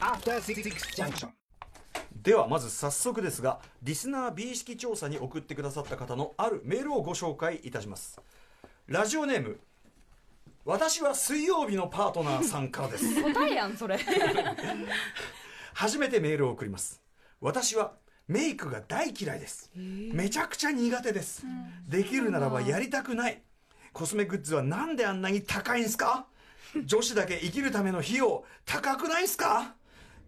After Six Junction. ではまず早速ですがリスナー美意識調査に送ってくださった方のあるメールをご紹介いたします。ラジオネーム私は水曜日のパートナーさんからです。答えやんそれ。初めてメールを送ります。私はメイクが大嫌いです。めちゃくちゃ苦手です。できるならばやりたくない。コスメグッズはなんであんなに高いんすか？女子だけ生きるための費用高くないんすか？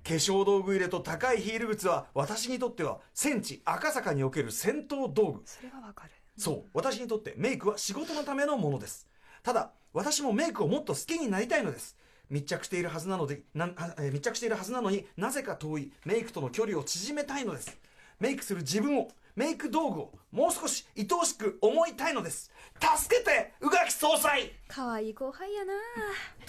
化粧道具入れと高いヒール靴は私にとっては戦地赤坂における戦闘道具。それはわかる。そう。私にとってメイクは仕事のためのものです。ただ私もメイクをもっと好きになりたいのです。密着しているはずなのでなえー密着しているはずなのになぜか遠いメイクとの距離を縮めたいのです。メイクする自分をメイク道具をもう少し愛おしく思いたいのです。助けて宇垣総裁。可愛い後輩やな。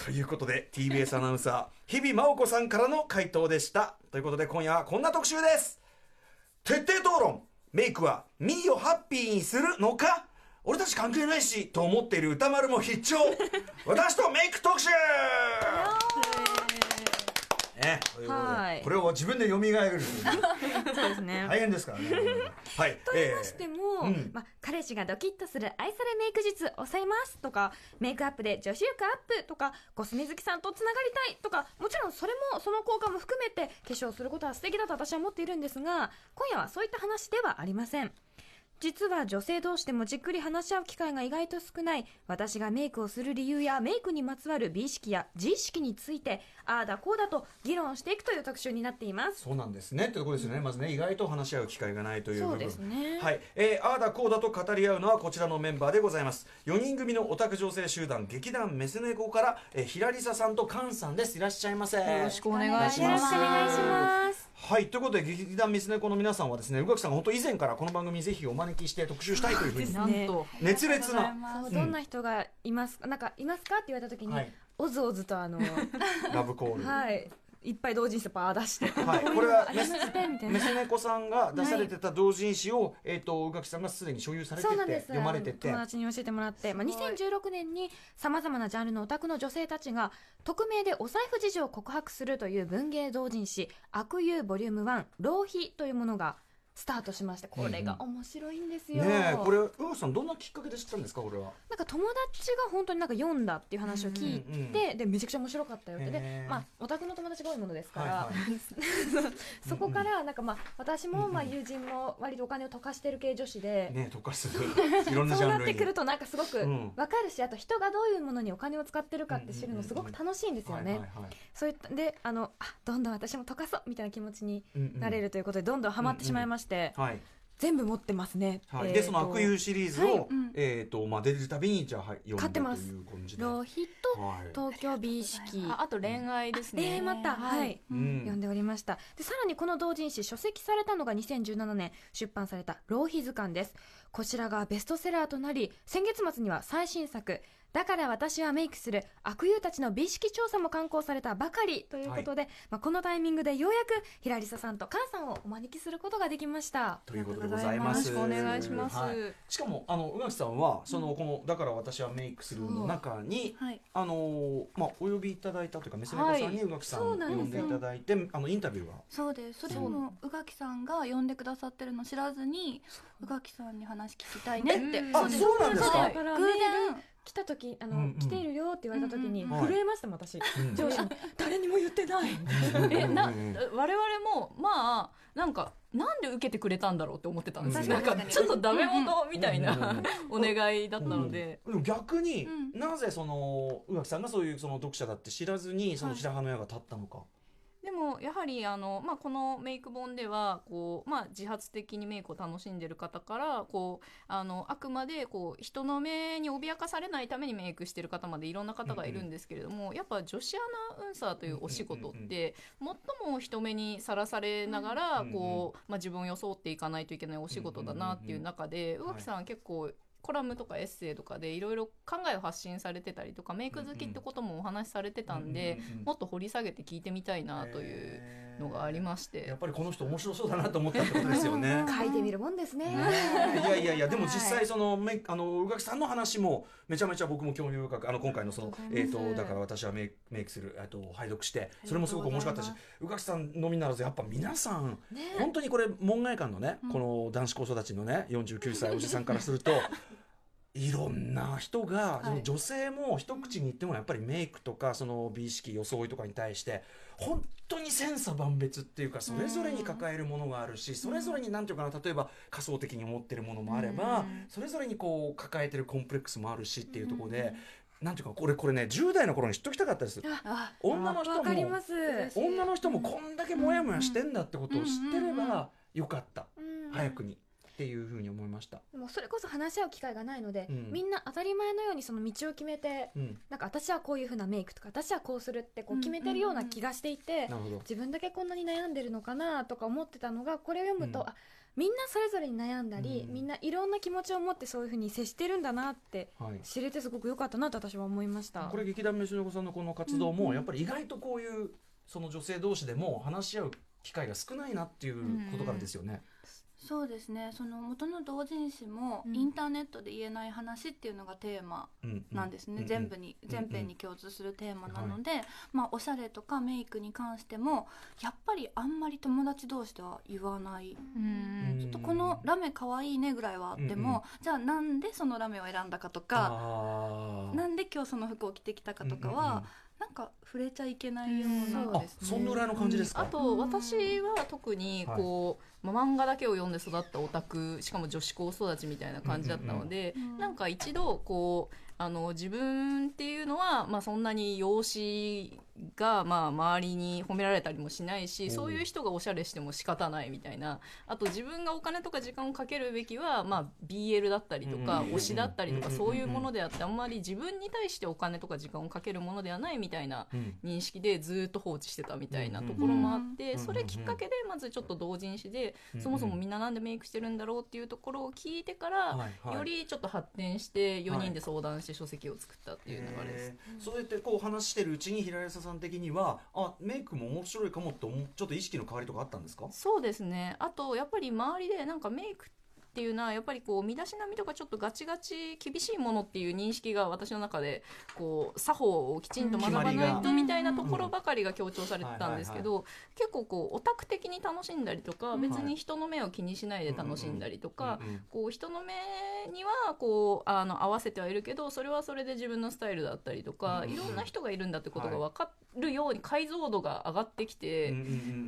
ということで TBS アナウンサー日比真央子さんからの回答でした。ということで今夜はこんな特集です。徹底討論。メイクはミーをハッピーにするのか？俺たち関係ないしと思っている歌丸も必聴。私とメイク特集ね、はい。これを自分で蘇る。そうですね。大変ですからね。はい。と言いましても、うん。まあ、彼氏がドキッとする愛されメイク術教えますとかメイクアップで女子力アップとかコスメ好きさんとつながりたいとかもちろんそれもその効果も含めて化粧することは素敵だと私は思っているんですが今夜はそういった話ではありません実は女性同士でもじっくり話し合う機会が意外と少ない。私がメイクをする理由やメイクにまつわる美意識や自意識についてああだこうだと議論していくという特集になっています。そうなんですね。ということですよね。まずね意外と話し合う機会がないという部分。そうですね。はい、えー、ああだこうだと語り合うのはこちらのメンバーでございます。4人組のオタク女性集団劇団メス猫から、えー、ひらりささんとカンさんです。いらっしゃいませ。よろしくお願いしよろます。はいということで劇団メス猫の皆さんはですね宇垣さんが本当以前からこの番組にぜひお招きして特集したいというふうに。熱烈な。どんな人がいますか、なんかいますか？って言われた時に、はい。おずおずとあの ラブコール。はいいっぱい同人誌パー出して、はい。これはメな。ス猫さんが出されてた同人誌を、えっ、と宇垣さんがすでに所有されてて読まれてて。友達に教えてもらって、まあ、すごい。2016年にさまざまなジャンルのオタクの女性たちが匿名でお財布事情を告白するという文芸同人誌「悪友ボリューム1浪費」というものがスタートしましてこれが面白いんですよ、ねえこれ宇垣さんどんなきっかけで知ったんですかこれは？なんか友達が本当になんか読んだっていう話を聞いて、うんうんうん。でめちゃくちゃ面白かったよって。へでーまあオタクの友達が多いものですから、はいはい。そこからなんかまあ私もまあ友人も割とお金を溶かしてる系女子で、ね溶かす。そうなってくるとなんかすごくうん。分かるし、あと人がどういうものにお金を使ってるかって知るのすごく楽しいんですよね。そういったであのあどんどん私も溶かそうみたいな気持ちにうんうんなれるということでどんどんハマってしまいまして、はい全部持ってますね。はい、でその悪友シリーズを、はいうんえっ、とまあ出るたびにじゃあはい読んでと買ってますいう感じで。浪費とはい。東京美意識。ああと恋愛ですね。また、はい、うん読んでおりましたでさらにこの同人誌書籍されたのが2017年出版された「浪費図鑑」ですこちらがベストセラーとなり先月末には最新作「だから私はメイクする悪友たちの美意識調査」も刊行されたばかりということで、まあ、このタイミングでようやくひらりささんと菅さんをお招きすることができました。ということでございます。よろしくお願いします。はい。しかもあの宇垣さんはそのこのだから私はメイクするの中に。はい。あのーまあお呼びいただいたというか娘子さんに宇垣さんを呼んでいただいて、あのインタビューが。そうです。それも宇垣さんが呼んでくださってるの知らずに宇垣さんに話聞きたいねって。そうなんですか？偶然来た時あの、うんうん。来ているよって言われた時にうんうんうん。震えましたもん私、うん。上司に。誰にも言ってない。えなうんうん我々もまあなんかなんで受けてくれたんだろうって思ってたんですよ。うん。なんかちょっとダメ元みたいうんうんなお願いだったので。でも逆に、うんなぜその宇垣さんがそういうその読者だって知らずにそのはい白羽の矢が立ったのか、でもやはりあの、まあ、このメイク本ではこう、まあ、自発的にメイクを楽しんでる方からこうあのあくまでこう人の目に脅かされないためにメイクしてる方までいろんな方がいるんですけれども、やっぱ女子アナウンサーというお仕事って、最も人目にさらされながら、うんこうまあ、自分を装っていかないといけないお仕事だなっていう中で、ん。宇垣さんは結構コラムとかエッセイとかでいろいろ考えを発信されてたりとかメイク好きってこともお話しされてたんで、もっと掘り下げて聞いてみたいなというのがありまして。やっぱりこの人面白そうだなと思ったってことですよね。書いてみるもんですね。ね。えいやいやいやでも実際そのめあの宇垣さんの話もめちゃめちゃ僕も興味深くあの今回のそのえっとだから私はメイクメイクするえっと拝読してそれもすごく面白かったし宇垣さんのみならずやっぱ皆さんね。本当にこれ門外漢のねこの男子高育ちのね49歳おじさんからすると。いろんな人が、いその女性も一口に言ってもやっぱりメイクとかその美意識装いとかに対して本当に千差万別っていうかそれぞれに抱えるものがあるしそれぞれに何ていうかな例えば仮想的に思ってるものもあればそれぞれにこう抱えてるコンプレックスもあるしっていうところでなんていうかこれこれね10代の頃に知っときたかったです。あ女の人も女の人もこんだけモヤモヤしてんだってことを知ってればよかった。うん。早くにっていうふうに思いました。もうそれこそ話し合う機会がないので、うんみんな当たり前のようにその道を決めてうん、なんか私はこういう風なメイクとか私はこうするってこう決めてるような気がしていて、なるほど。自分だけこんなに悩んでるのかなとか思ってたのがこれを読むと、うんあみんなそれぞれに悩んだり、うんみんないろんな気持ちを持ってそういう風に接してるんだなってはい。知れてすごく良かったなと私は思いました。これ劇団飯の子さんのこの活動もやっぱり意外とこういうその女性同士でも話し合う機会が少ないなっていうことからですよね。そうですね。その元の同人誌もうん。インターネットで言えない話っていうのがテーマうんなんですね、うん全部にうん全編に共通するテーマなので、まあおしゃれとかメイクに関してもやっぱりあんまり友達同士では言わない、うん。ちょっとこのラメ可愛いねぐらいはあっても、うんうん。じゃあなんでそのラメを選んだかとかなんで今日その服を着てきたかとかは、うんうんうんなんか触れちゃいけないような、うん。あそんなぐらいの感じですか？あと私は特にこう、まあ、漫画だけを読んで育ったオタクしかも女子高育ちみたいな感じだったので、うんうんうん。なんか一度こうあの自分っていうのは、まあ、そんなに容姿が、まあ、周りに褒められたりもしないしそういう人がおしゃれしても仕方ないみたいな。あと自分がお金とか時間をかけるべきは、まあ、BL だったりとか、うん。推しだったりとか、うん。そういうものであってあんまり自分に対してお金とか時間をかけるものではないみたいなうん。認識でずっと放置してたみたいなところもあって、うん。それきっかけでまずちょっと同人誌で、うん。そもそもみんななんでメイクしてるんだろうっていうところを聞いてから、よりちょっと発展して4人で相談して書籍を作ったっていう流れです。そうやってこう話してるうちに平安さんさん的にはあメイクも面白いかもって思うちょっと意識の変わりとかあったんですか？そうですね。あとやっぱり周りでなんかメイクっていうのはやっぱりこう身だしなみとかちょっとガチガチ厳しいものっていう認識が私の中でこう作法をきちんと学ばないとみたいなところばかりが強調されてたんですけど結構こうオタク的に楽しんだりとか別に人の目を気にしないで楽しんだりとかこう人の目にはこうあの合わせてはいるけどそれはそれで自分のスタイルだったりとかうんいろんな人がいるんだってことが分かるように解像度が上がってきて。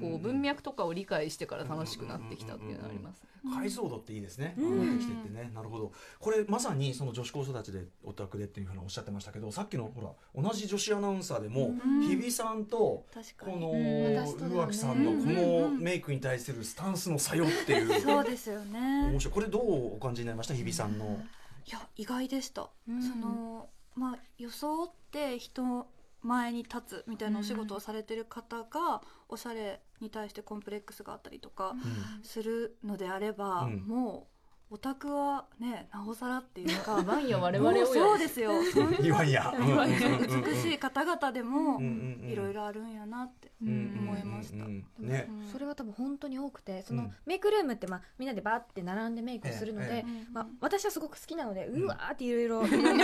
こう文脈とかを理解してから楽しくなってきたっていうのがあります。解像度っていいですね。うん上がってきてってね。なるほど。これまさにその女子高育ちでオタクでっていうふうにおっしゃってましたけど、さっきのほら同じ女子アナウンサーでも、うん日比さんとこの宇垣さんのこのメイクに対するスタンスの作用っていう。そうですよね面白い。これどうお感じになりました？日比さんの。いや意外でした、うんそのまあ装って人前に立つみたいなお仕事をされてる方が、おしゃれに対してコンプレックスがあったりとかするのであれば、うん。もうオタクはねなおさらっていうかワンや我々をそうですよ。いわんや。な美しい方々でもいいろいろあるんやなってうん思いました。ね。うん。それは多分本当に多くてその、うん。メイクルームって、まあ、みんなでバーって並んでメイクをするので、ええ。うんまあ、私はすごく好きなので、うわーっていろいろメイクの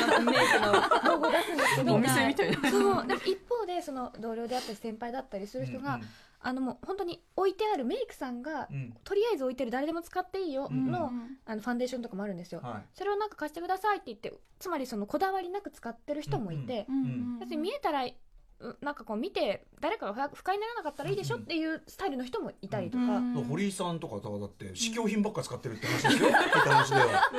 道具を出すんですけど お店みたいな。そう。でも一方でその同僚であったり先輩だったりする人が、あのもう本当に置いてあるメイクさんが、うん。うんとりあえず置いてる誰でも使っていいようん。の,、うん。あのファンデーションとかもあるんですよ、はそれをなんか貸してくださいって言ってつまりそのこだわりなく使ってる人もいて、うんうん別に見えたらうなんかこう見て誰かが不不快にならなかったらいいでしょっていうスタイルの人もいたりとか、うん。い。堀井さんとかだって試供品ばっか使ってるって話ですよ。聞いた話では。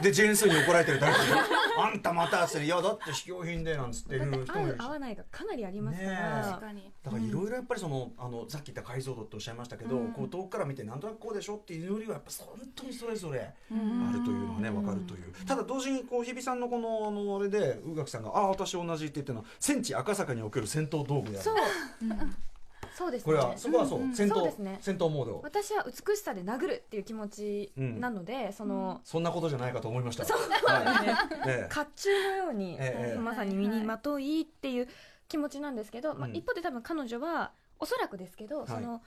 ででジェーンスーに怒られてる誰かが「あんたまた」って「いやだって試供品で」なんつってだってる人もいるし。合う合わないがかなりありますかねら、確かに。だからいろいろやっぱりそのあのさっき言った解像度っておっしゃいましたけど、うん。こう遠くから見てなんとなくこうでしょっていうよりはやっぱ本当にそれぞれあうん。るというのがね分かるという。ただ同時にこう日比さんのこのあのあれで宇垣さんが「ああ私同じ」って言ってるのは戦地赤坂における戦闘道具であるそう、そうですね。これはそこはそう、うん。うん戦闘そうですね。戦闘モード私は美しさで殴るっていう気持ちなので、そのそんなことじゃないかと思いました。そう。はい。ねええ。甲冑のように、ええ。まさに身にまといっていう気持ちなんですけど、まあ、うん。一方で多分彼女はおそらくですけど、はい。その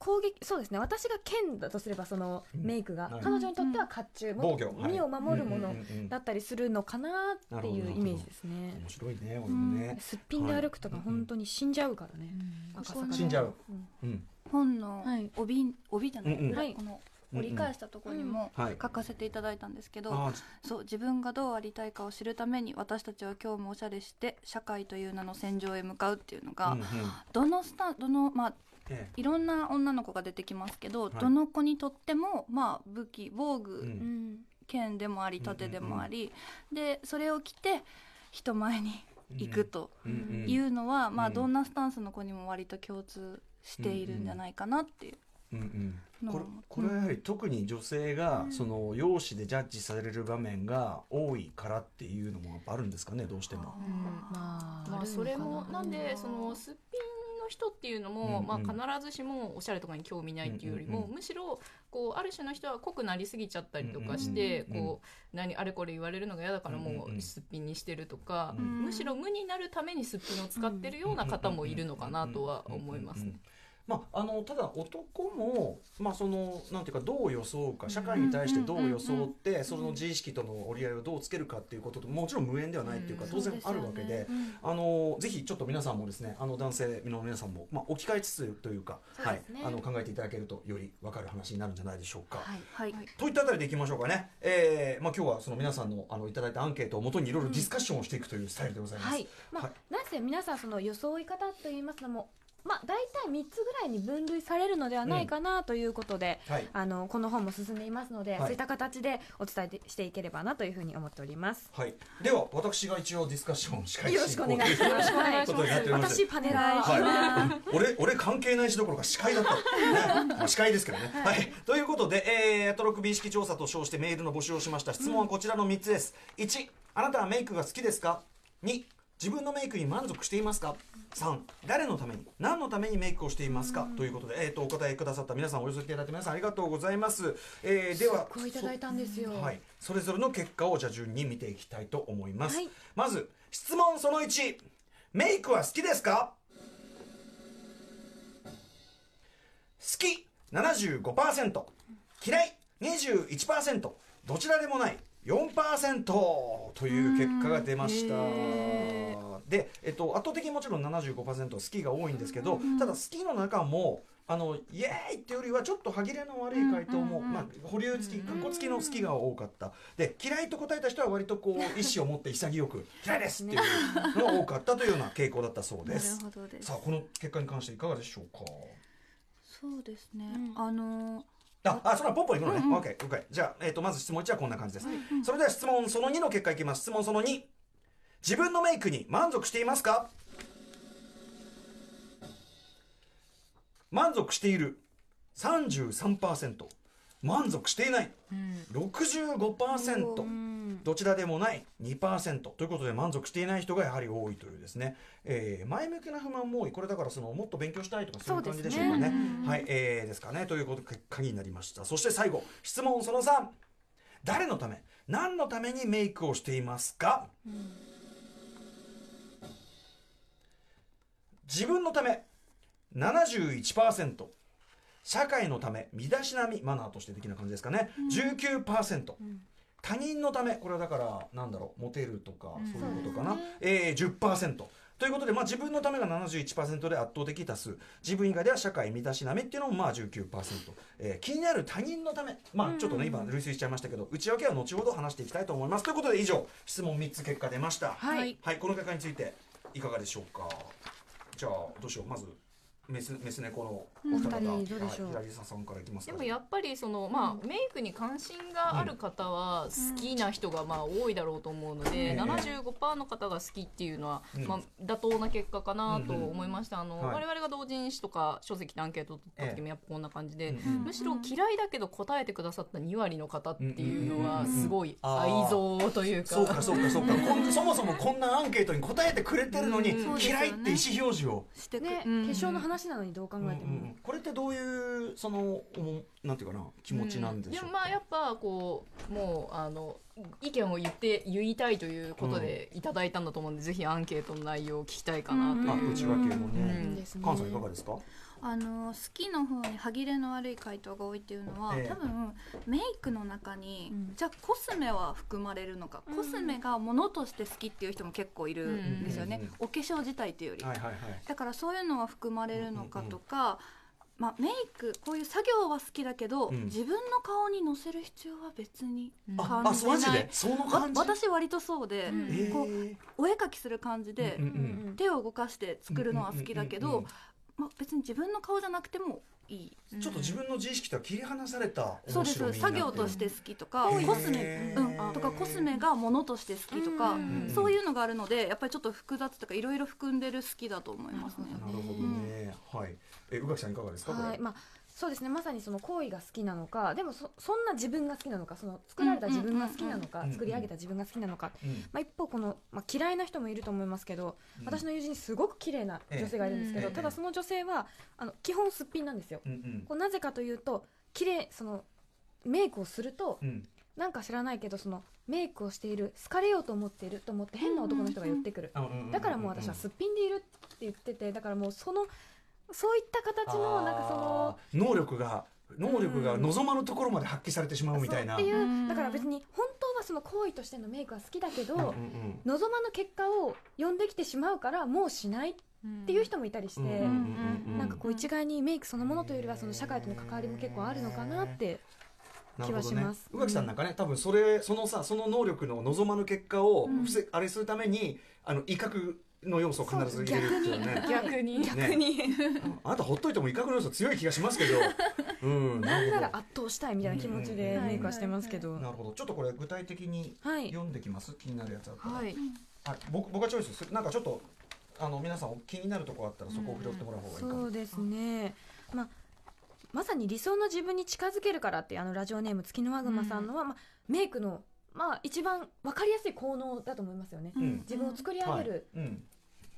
攻撃そうですね。私が剣だとすればそのうん。メイクが、はい。彼女にとっては甲冑、もっと防御。はい。身を守るものうんうんうんうん。だったりするのかなっていうイメージですね。面白いね俺もね。すっぴんで歩くとかはい本当に死んじゃうからね、赤坂で。死んじゃう。う。んうん。本のはい。帯,、帯じゃない、うんうん。裏この折り返したところにもはい。書かせていただいたんですけど、あそう自分がどうありたいかを知るために私たちは今日もおしゃれして社会という名の戦場へ向かうっていうのが、うんうん。どのスタどのまあえいろんな女の子が出てきますけど、い。どの子にとってもまあ武器防具、えううん。ん剣でもあり盾でもあり、でそれを着て人前に行くとうんうん。いうのは、まあうんどんなスタンスの子にも割と共通しているんじゃないかなっていう。うんうんこれのをこれはやはり特に女性がその容姿でジャッジされる場面が多いからっていうのもやっぱあるんですかねどうしても。まあまあそれもなんでそのすっぴんの人っていうのも、うんうん。まあ、必ずしもおしゃれとかに興味ないっていうよりも、うんうんうん。むしろこうある種の人は濃くなりすぎちゃったりとかして、うんうんうんこう何あれこれ言われるのが嫌だからもうんうんううん。すっぴんにしてるとか、うん。むしろ無になるためにすっぴんを使ってるような方もいるのかなとは思いますね。まあ、あのただ男も、まあ、そのなんていうかどう装うか社会に対してどう装ってその自意識との折り合いをどうつけるかっていうことともちろん無縁ではないっていうかうん当然あるわけでうんあのぜひちょっと皆さんもですねあの男性の皆さんも、まあ、置き換えつつというかはいあの考えていただけるとより分かる話になるんじゃないでしょうか。はい、といったあたりでいきましょうかね、えーまあ、今日はその皆さんのあのいただいたアンケートをもとにいろいろディスカッションをしていくというスタイルでございます。はい、まあ、はい。なぜ皆さんその装い方といいますのも、まあ、大体3つぐらいに分類されるのではないかなということで、はい。あのこの本も進んでいますので、はい。そういった形でお伝えしていければなというふうに思っております。はい、では私が一応ディスカッションを司会よろしくお願いします。私パネラー、はい、俺俺関係ないしどころか司会だった、ねまあ、司会ですけどね、はい。ということで、えー、アトロック美意識調査と称してメールの募集をしました。質問はこちらの3つです、1あなたはメイクが好きですか？2自分のメイクに満足していますか？3誰のために？何のためにメイクをしていますか？ということで、えー、とお答えくださった皆さんお寄せいただい。た皆さんありがとうございます、えー、ではすっごいいただいたんですよ。はい、それぞれの結果をじゃあ順に見ていきたいと思います、はい。まず質問その1メイクは好きですか？好き。75%嫌い。21%どちらでもない4%という結果が出ました。で、えっと、圧倒的にもちろん75%好きが多いんですけどただ好きの中もあのイエーイっていうよりはちょっと歯切れの悪い回答も、まあ、保留付きかっこ付きの好きが多かった。で嫌いと答えた人は割とこう意思を持って潔く嫌いですっていうのが多かったというような傾向だったそうなるですほどです。さあこの結果に関していかがでしょうか？そうですね、うん。あのあ、あ、それはポンポンいくのね。オッケー、オッケー。じゃあ、えっ、と、まず質問1はこんな感じです。それでは質問その2の結果いきます。質問その2。自分のメイクに満足していますか？満足している33%。満足していない65%。うんどちらでもない2%ということで満足していない人がやはり多いというですね、えー前向きな不満も多い。これだからそのもっと勉強したいとかそういう感じでしょうかね。ねはい、えーですかね。ということ結果になりました。そして最後質問その3誰のため？何のためにメイクをしていますか、自分のため。71%社会のため。身だしなみマナーとして的な感じですかね、19%、他人のためこれはだからなんだろうモテるとかそういうことかな、えー、10%ということで、まあ、自分のためが71%で圧倒的多数。自分以外では社会身だしなみっていうのもまあ19%、えー気になる他人のため。まあちょっとね今類推しちゃいましたけど内訳は後ほど話していきたいと思います。ということで以上質問3つ結果出ました。はい。はい、この結果についていかがでしょうか。じゃあどうしよう。まずメスメス猫のお二人どうでしょう？はい、さんからいきます。かでもやっぱりその、まあ、メイクに関心がある方は好きな人がまあ多いだろうと思うので、うん。75%の方が好きっていうのは、うん。まあ、妥当な結果かなと思いました、あのはい。我々が同人誌とか書籍でアンケートを取った時もやっぱこんな感じで、むしろ嫌いだけど答えてくださった2割の方っていうのはうんすごいあ愛ー憎というか。そうかそうかそうか。そもそもこんなアンケートに答えてくれてるのに、うん。嫌いって意思表示を、してく、ね、うん。化粧の話なのにどう考えても、これってどういうそのおもなんていうかな気持ちなんでしょうか、でもまあやっぱこうもうあの意見を言って言いたいということでいただいたんだと思うんで、ぜひアンケートの内容を聞きたいかなという、あ内訳のうねん。ですね。菅さんいかがですか？あの好きの方に歯切れの悪い回答が多いっていうのは、ええ。多分メイクの中に、うん。じゃあコスメは含まれるのか、コスメがものとして好きっていう人も結構いるんですよね、うんうんうんお化粧自体っていうより、はいはいはい。だからそういうのは含まれるのかとか、まあ、メイクこういう作業は好きだけど、うん。自分の顔にのせる必要は別にあ感じあマジないでそのわ感じ？私割とそうで、うん。えーこうお絵描きする感じで、うんうん手を動かして作るのは好きだけうんうんうんど、まあ、別に自分の顔じゃなくてもいい。ちょっと自分の自意識とは切り離されたそうです面白みになって作業として好きとかへー。コスメ、うん、とかコスメがものとして好きとか、うん。そういうのがあるのでやっぱりちょっと複雑とかいろいろ含んでる好きだと思いますね。なるほどね、はいえ宇垣さんいかがですかはいまあそうですね。まさにその行為が好きなのかでもそそんな自分が好きなのかその作られた自分が好きなのか、作り上げた自分が好きなのか、うんまあ、一方この、まあ、嫌いな人もいると思いますけど、うん。私の友人にすごく綺麗な女性がいるんですけど、ええ。ただその女性はあの基本すっぴんなんですよ。うんうん。こうなぜかというと綺麗そのメイクをすると、うん。なんか知らないけどそのメイクをしている好かれようと思っていると思って変な男の人が寄ってくる、だからもう私はすっぴんでいるって言っててだからもうそのそういった形のなんかその能力が能力が望まぬところまで発揮されてしまうみたいな。っていううん。だから別に本当はその行為としてのメイクは好きだけど、うんうん望まぬ結果を呼んできてしまうからもうしないっていう人もいたりして、なんかこう一概にメイクそのものというよりはその社会との関わりも結構あるのかなって気はします。宇垣さんなんかね多分それそのさその能力の望まぬ結果をうん。防あれするためにあの威嚇の要素を必ず入れるっていうね。逆に。逆に、あなたほっといても威嚇の要素強い気がしますけど。うんなんなら圧倒したいみたいな気持ちでうんメイクはしてますけど、どなるほど。ちょっとこれ具体的にはい。読んできます？気になるやつあったら、はい。あ僕僕がチョイス。するなんかちょっとあの皆さん気になるところあったらそこを拾ってもらう方がいいかも、そうですね、まあ、まさに理想の自分に近づけるからっていうあのラジオネーム月のワグマさんのは、まあ、メイクの、まあ、一番分かりやすい効能だと思いますよね、うん。自分を作り上げる、うん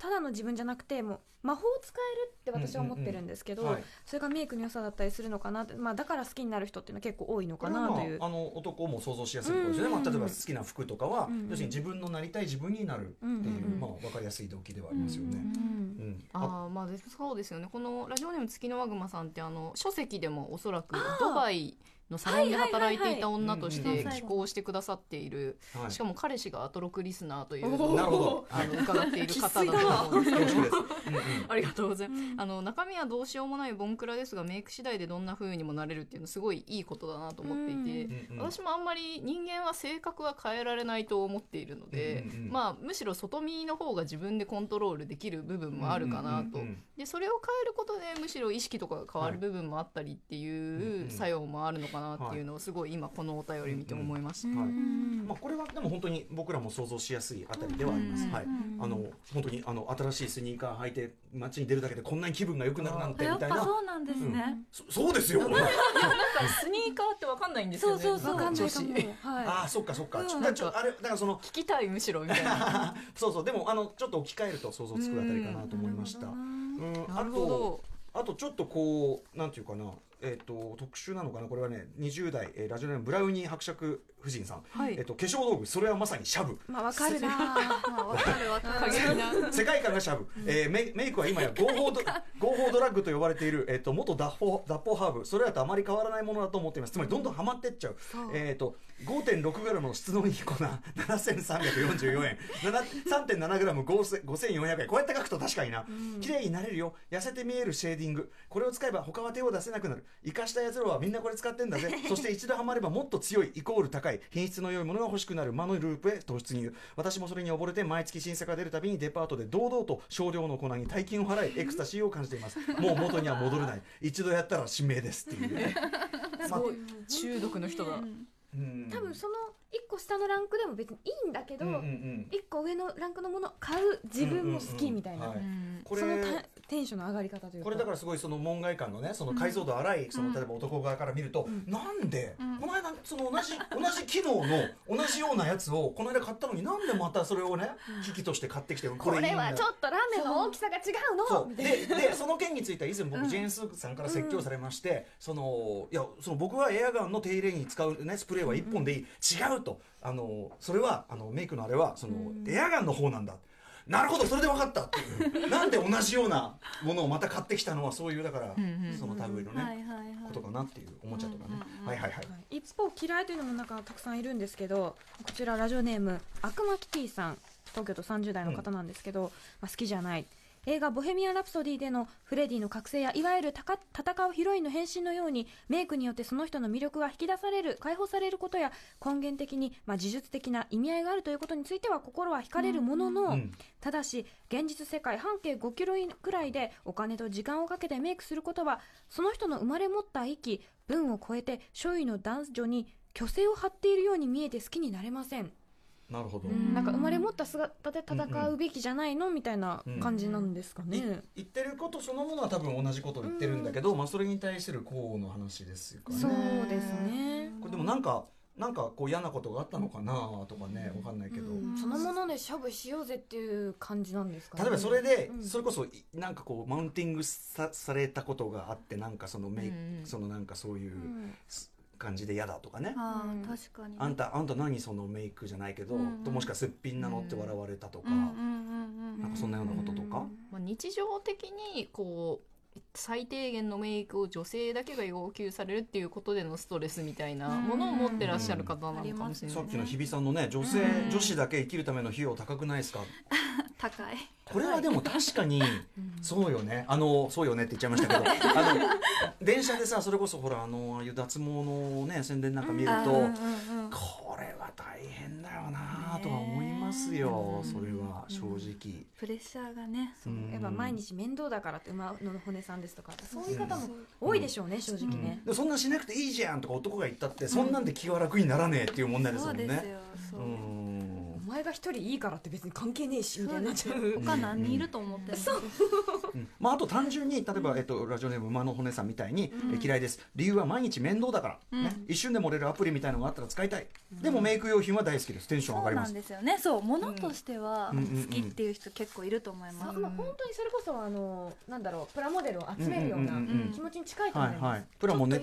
ただの自分じゃなくてもう魔法を使えるって私は思ってるんですけど、はい。それがメイクの良さだったりするのかなって、まあ、だから好きになる人っていうのは結構多いのかなというあ、あの男も想像しやすいことですよね、うんうんうん。まあ、例えば好きな服とかは、うんうん。要するに自分のなりたい自分になるっていう、うんうんうん。まあ、分かりやすい動機ではありますよね。うんうんああーまあでそうですよね。このラジオネーム月のワグマさんってあの書籍でもおそらくドバイのサロンで働いていた女として寄稿してくださっているはい。しかも彼氏がアトロクリスナーというなるほど。あの伺っている方だと思うんですけどありがとうございます。あの中身はどうしようもないボンクラですがメイク次第でどんな風にもなれるっていうのすごいいいことだなと思っていて、うんうん私もあんまり人間は性格は変えられないと思っているので、うんうんうん。まあむしろ外見の方が自分でコントロールできる部分もあるかなと。うんうんうんでそれを変えることでむしろ意識とかが変わる部分もあったりってうんういうん。作用もあるのかなっていうのをすごい今このお便り見て思いました。はいうんまあ、これはでも本当に僕らも想像しやすいあたりではあります。うんはい、あの本当にあの新しいスニーカー履いて街に出るだけでこんなに気分が良くなるなんてみたいな。そうなんですね。そそうですよ。なんかスニーカーってわかんないんですよね。そうそうそうわかんないはいああそっかそっか。うんちょだからちょあれだからその聞きたいむしろみたいな。そうそうでもあのちょっと置き換えると想像つくあたりかなと思いました。うんなるほあとど。あとちょっとこうなんていうかな。えっと特殊なのかな？これはね20代、えーラジオネームブラウニー伯爵夫人さん、はい。えっと化粧道具。それはまさにシャブ。まあわかるな。ま あわかるわかる。世界観がシャブ、えーメイメイクは今や合法ド 合法ドラッグと呼ばれている、えー、と元脱法脱法ハーブ。それらとあまり変わらないものだと思っています。つまりどんどんハマってっちゃう、えー、と 5.6g 質のいい粉7344円。7 3.7g 5400円。こうやって書くと確かにな、綺麗になれるよ。痩せて見えるシェーディング。これを使えば他は手を出せなくなるイカしたやつらはみんなこれ使ってんだぜ。そして一度ハマればもっと強いイコール高い品質の良いものが欲しくなる。魔のループへ突入。私もそれに溺れて毎月新作が出るたびにデパートで堂々と少量の粉に大金を払いエクスタシーを感じています。もう元には戻れない。一度やったら指名ですっていう。ね。まあすごい。中毒の人だ。うん。多分その一個下のランクでも別にいいんだけど、うんうんうん。一個上のランクのものを買う自分も好きみたいな、うんうんうん。はい。うん。こそのテンションの上がり方というか。これだからすごいその門外観のねその解像度荒いその例えば男側から見ると、なんで、この間その同じ同じ機能の同じようなやつをこの間買ったのになんでまたそれをね機器として買ってきてここれはちょっとラメの大きさが違うの？ででその件については以前僕、うん。ジェーン・スーさんから説教されまして、そのいやその僕はエアガンの手入れに使う、ね、スプレーは1本でいい、違うと。あのそれはあのメイクのあれはその、エアガンの方なんだなるほどそれで分かったっていう。なんで同じようなものをまた買ってきたのはそういうだから、んうんその類のね、ことかなっていうおもちゃとかね、うんうんうん。はいはいはい。はい一方嫌いというのもなんかたくさんいるんですけどこちらラジオネーム悪魔キティさん。東京都30代の方なんですけど、まあ、好きじゃない映画「ボヘミアン・ラプソディ」でのフレディの覚醒やいわゆるたか戦うヒロインの変身のようにメイクによってその人の魅力が引き出される解放されることや根源的に、まあ、呪術的な意味合いがあるということについては心は惹かれるものの、うん。ただし現実世界半径5キロくらいでお金と時間をかけてメイクすることはその人の生まれ持った域文を超えて周囲の男女に虚勢を張っているように見えて好きになれません、なるほど、うん。なんか生まれ持った姿で戦うべきじゃないの？みたいな感じなんですかね、い言ってることそのものは多分同じことを言ってるんだけど、まあ、それに対する項の話ですよね。そうですね。これでもなんかなんかこう嫌なことがあったのかなとかねわかんないけど、うん。そのもので勝負しようぜっていう感じなんですかね。例えばそれで、うん。それこそいなんかこうマウンティングさされたことがあってなんかそのメイク、うん。うんそのなんかそういううん感じで嫌だとかね、あ確かにあんたあんた何そのメイクじゃないけど、うん。うんともしかすっぴんなのって笑われたとか、うんうんうんうん。なんかそんなようなこととか、まあ、日常的にこう最低限のメイクを女性だけが要求されるっていうことでのストレスみたいなものを持ってらっしゃる方なのかもしれない、さっきの日比さんのね。女性、うん女子だけ生きるための費用高くないですか？高い。これはでも確かにそうよね。あのそうよねって言っちゃいましたけど。あの電車でさそれこそほらあのああいう脱毛のね宣伝なんか見ると、あーうんうんうん。これは大変だよなとは思いますよ、それは正直、プレッシャーがねうん。やっぱ毎日面倒だからって馬の骨さんですとかそういう方も多いでしょうね、正直ね、でそんなんしなくていいじゃんとか男が言ったって、そんなんで気が楽にならねえっていう問題ですもね。そうんですよそう。う、ん。お前が一人いいからって別に関係ねえしみたいになっちゃう。他何人いると思ってるの？うん。まあ、あと単純に例えば、えっと、ラジオネーム馬の骨さんみたいに、え嫌いです。理由は毎日面倒だから、ね。一瞬で漏れるアプリみたいのがあったら使いたい、でもメイク用品は大好きです。テンション上がります。そうなんですよね。そう物としては好きっていう人結構いると思います、まあ、本当にそれこそあのなんだろうプラモデルを集めるような気持ちに近いと思います、はいはい。プラもね。